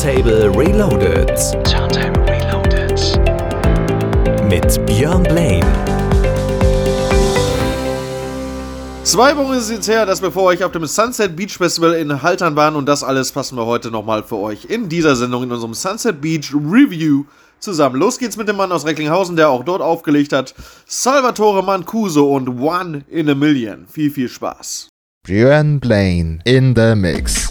Turntable Reloaded. Turntable Reloaded. Mit Björn Blaine. Zwei Wochen ist es jetzt her, dass wir vor euch auf dem Sunset Beach Festival in Haltern waren und das alles fassen wir heute nochmal für euch in dieser Sendung in unserem Sunset Beach Review zusammen. Los geht's mit dem Mann aus Recklinghausen, der auch dort aufgelegt hat. Salvatore Mancuso und One in a Million. Viel, viel Spaß. Björn Blaine in the mix.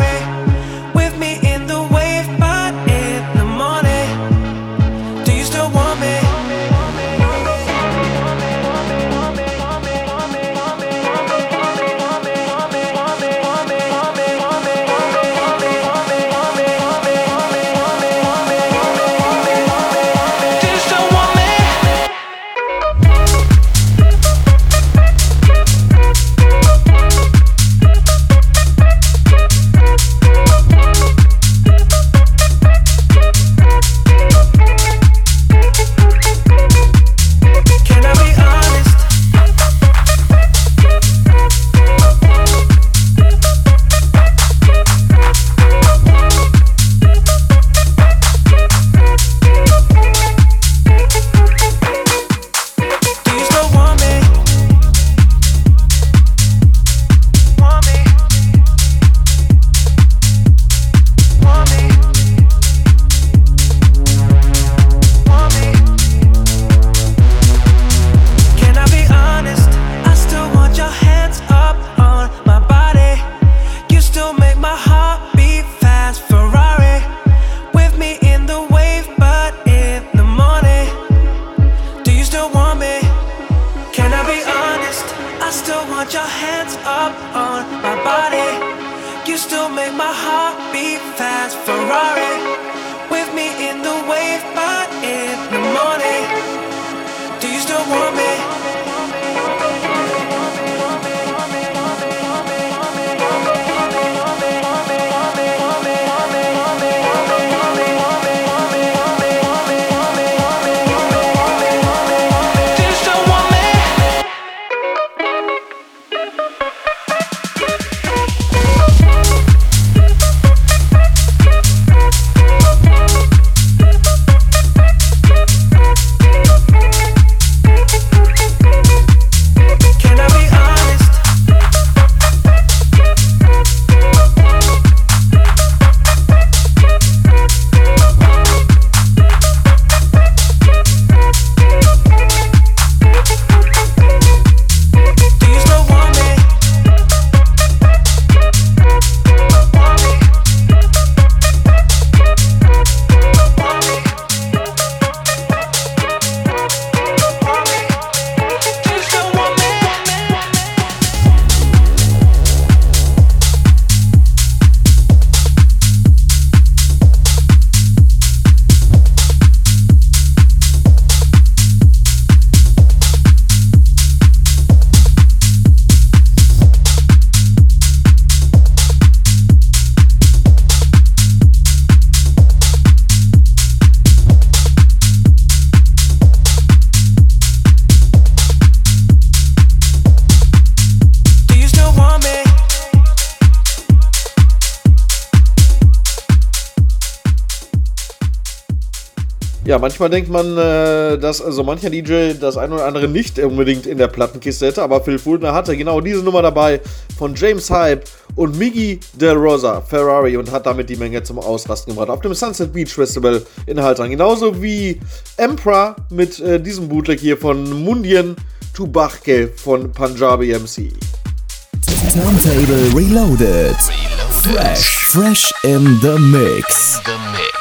Ja, manchmal denkt man, äh, dass so also mancher DJ das ein oder andere nicht unbedingt in der Plattenkiste hätte, aber Phil Fulner hatte genau diese Nummer dabei von James Hype und Miggy Del Rosa Ferrari und hat damit die Menge zum Ausrasten gebracht auf dem Sunset Beach Festival in Haltern. Genauso wie Emperor mit äh, diesem Bootleg hier von Mundien to von Punjabi MC. Turntable Reloaded. Reloaded. Fresh, fresh in the mix. In the mix.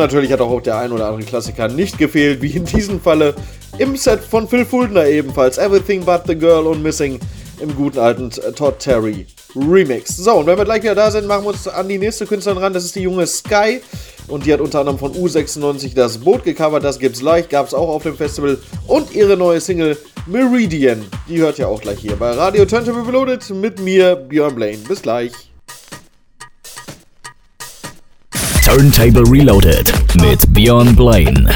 Natürlich hat auch der ein oder andere Klassiker nicht gefehlt, wie in diesem Falle im Set von Phil Fuldner ebenfalls. Everything But the Girl und Missing im guten alten Todd Terry Remix. So, und wenn wir gleich wieder da sind, machen wir uns an die nächste Künstlerin ran. Das ist die junge Sky. Und die hat unter anderem von U96 das Boot gecovert. Das gibt's leicht, gab's auch auf dem Festival. Und ihre neue Single Meridian. Die hört ihr auch gleich hier bei Radio Turntable Reloaded mit mir, Björn Blaine. Bis gleich. Turntable Reloaded mit Björn Blaine.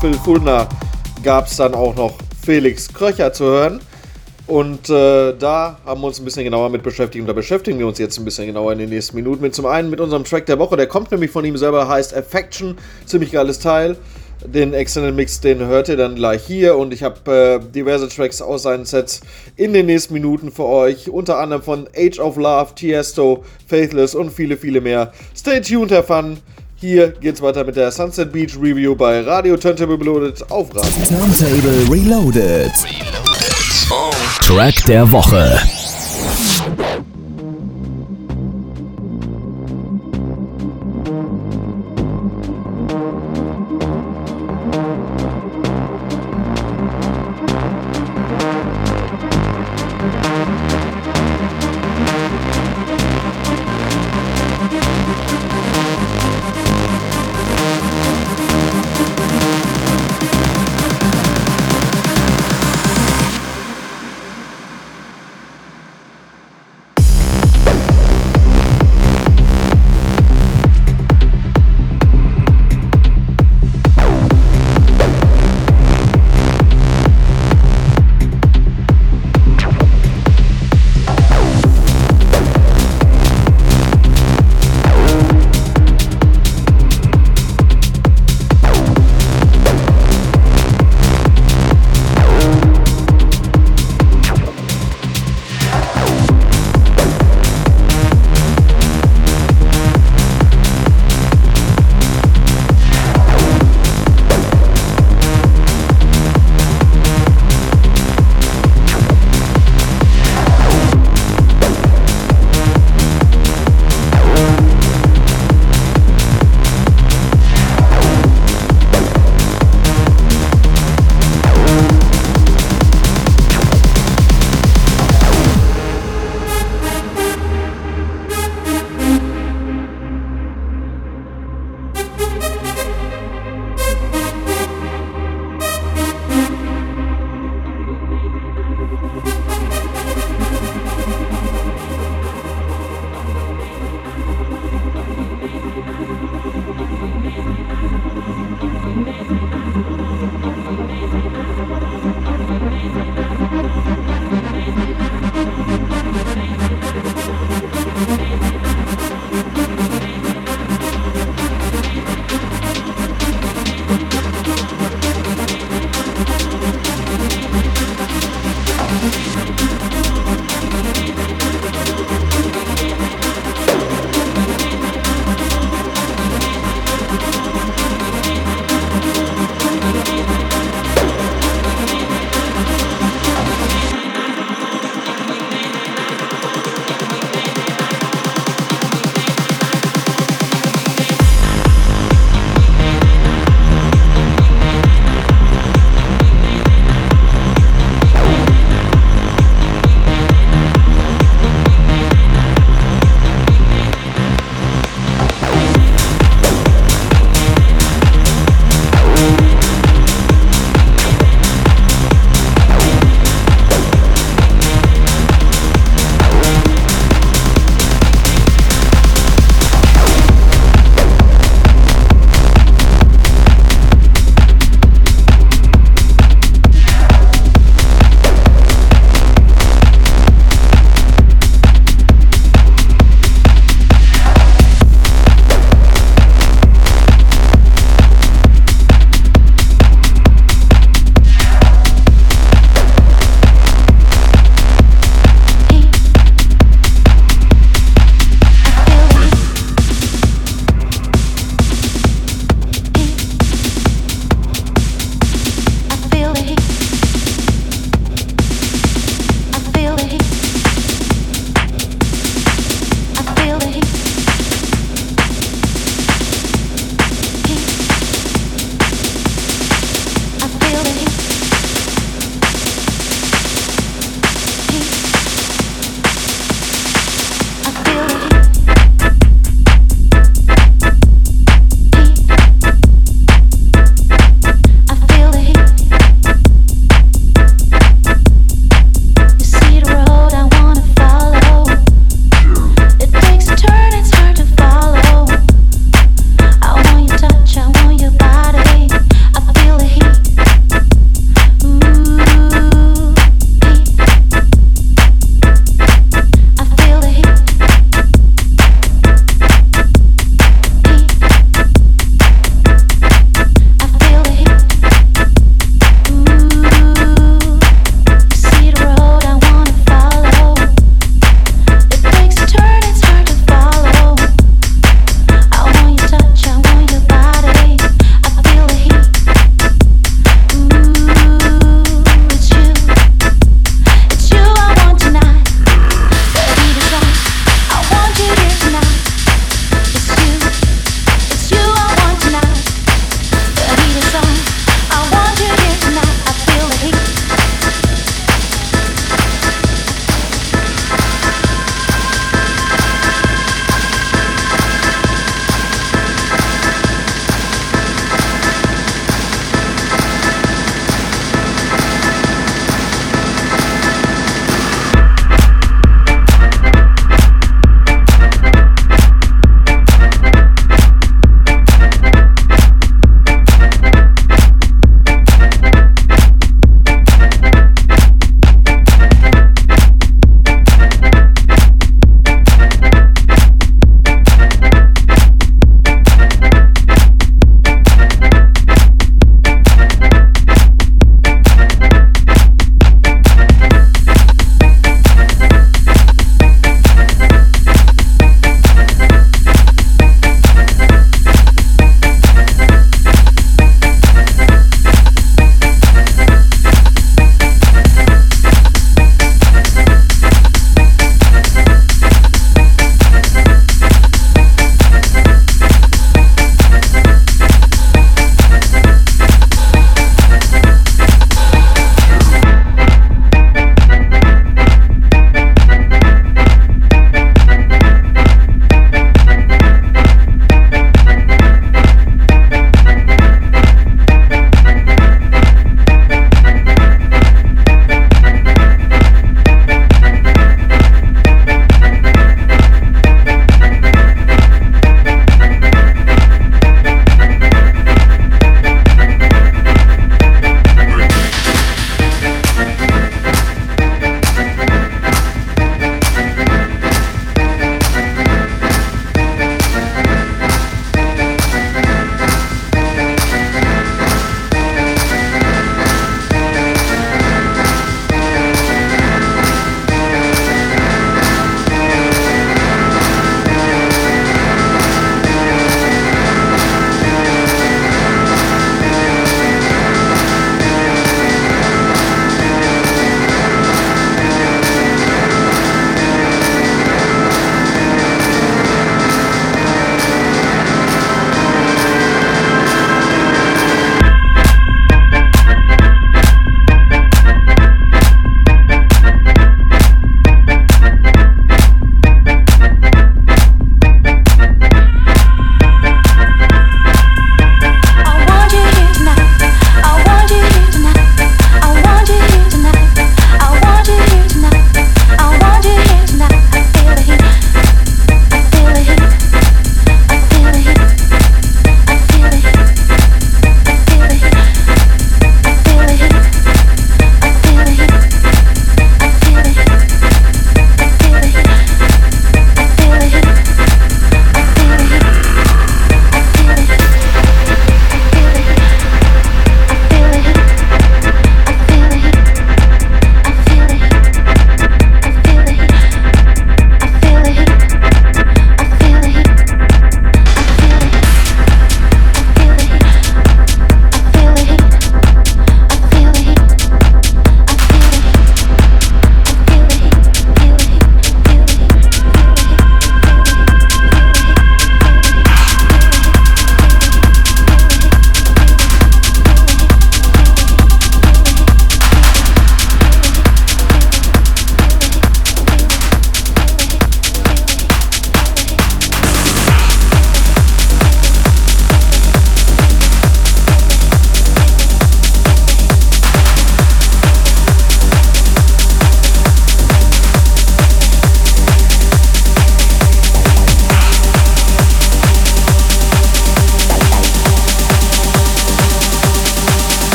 Phil Fulner gab es dann auch noch Felix Kröcher zu hören. Und äh, da haben wir uns ein bisschen genauer mit beschäftigt und da beschäftigen wir uns jetzt ein bisschen genauer in den nächsten Minuten mit zum einen mit unserem Track der Woche, der kommt nämlich von ihm selber, heißt Affection, ziemlich geiles Teil. Den Extended Mix, den hört ihr dann gleich hier und ich habe äh, diverse Tracks aus seinen Sets in den nächsten Minuten für euch, unter anderem von Age of Love, Tiesto, Faithless und viele, viele mehr. Stay tuned, Herr Fun. Hier geht's weiter mit der Sunset Beach Review bei Radio Turntable Reloaded auf Radio. Turntable Reloaded. Track der Woche.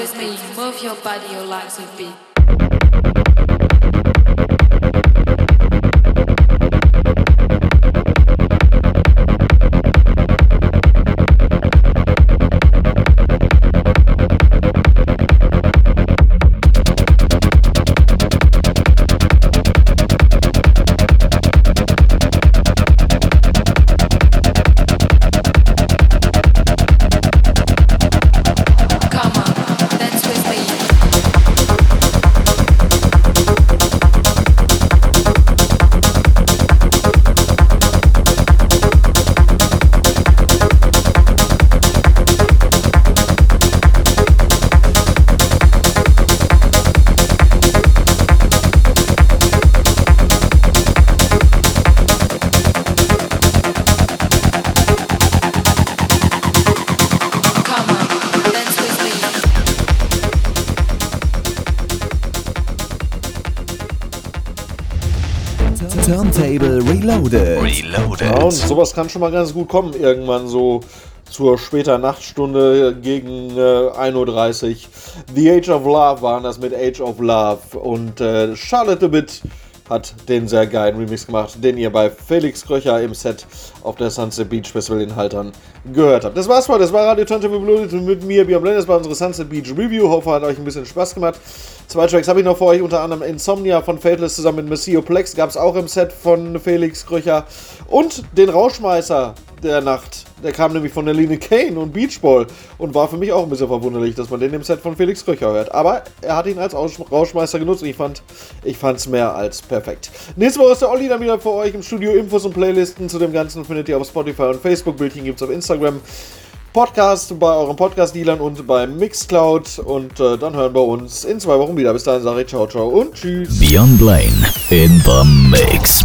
With me, move your body, your like a beat. Reloaded. Ja, und sowas kann schon mal ganz gut kommen, irgendwann so zur später Nachtstunde gegen äh, 1.30 Uhr. The Age of Love waren das mit Age of Love. Und äh, Charlotte Bit hat den sehr geilen Remix gemacht, den ihr bei Felix Kröcher im Set auf der Sunset Beach Festival in Haltern gehört habt. Das war's mal, das war Radio Turntable Reloaded mit mir, Björn Blend. Das war unsere Sunset Beach Review. Hoffe, hat euch ein bisschen Spaß gemacht. Zwei Tracks habe ich noch für euch, unter anderem Insomnia von Fateless zusammen mit Messio Plex. Gab es auch im Set von Felix Kröcher. Und den Rauschmeißer der Nacht. Der kam nämlich von Aline Kane und Beachball und war für mich auch ein bisschen verwunderlich, dass man den im Set von Felix Kröcher hört. Aber er hat ihn als Aus- Rauschmeister genutzt und ich fand ich fand's mehr als perfekt. Nächste Woche ist der Olli dann wieder für euch im Studio. Infos und Playlisten zu dem Ganzen findet ihr auf Spotify und Facebook. Bildchen gibt's auf Instagram. Podcast bei euren Podcast-Dealern und beim Mixcloud. Und äh, dann hören wir uns in zwei Wochen wieder. Bis dahin sage ich ciao, ciao und tschüss. Beyond Blaine in the mix.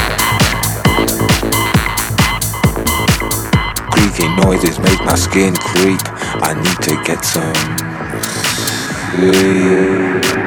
Creaky noises make my skin creep. I need to get some sleep.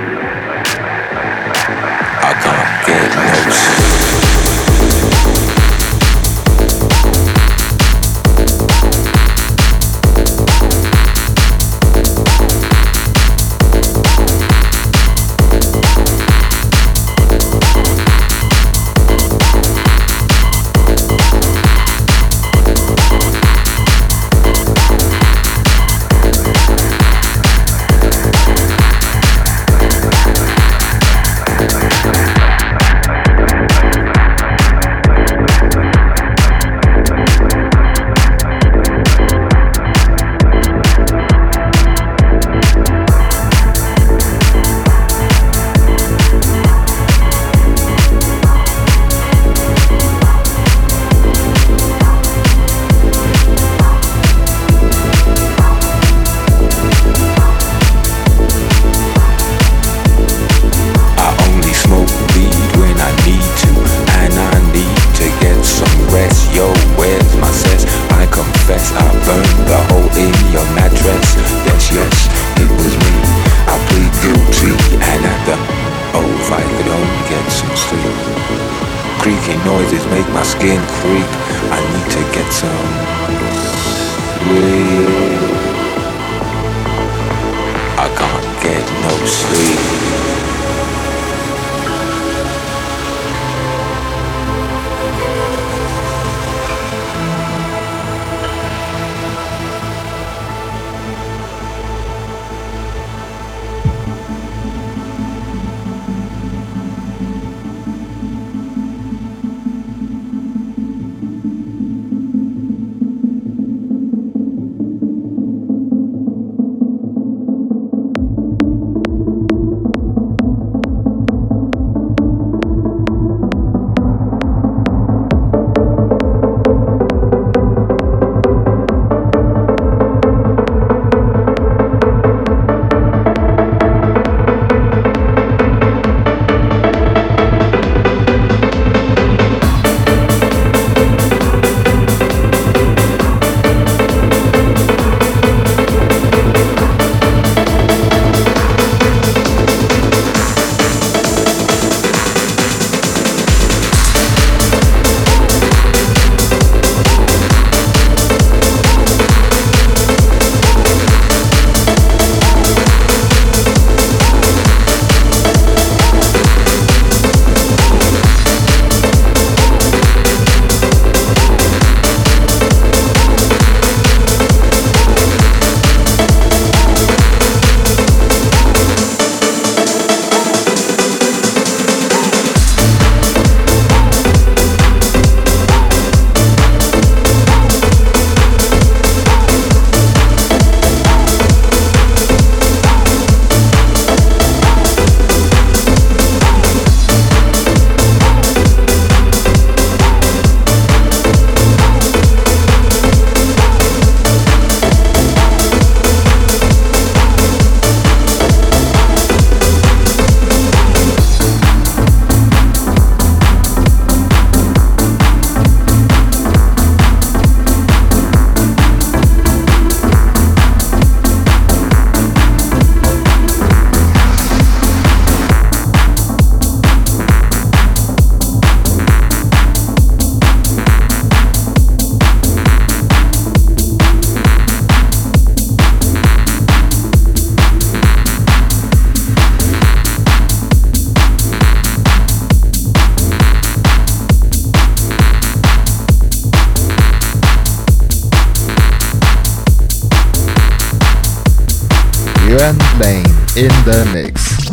The mix.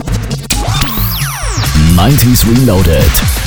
90s Reloaded.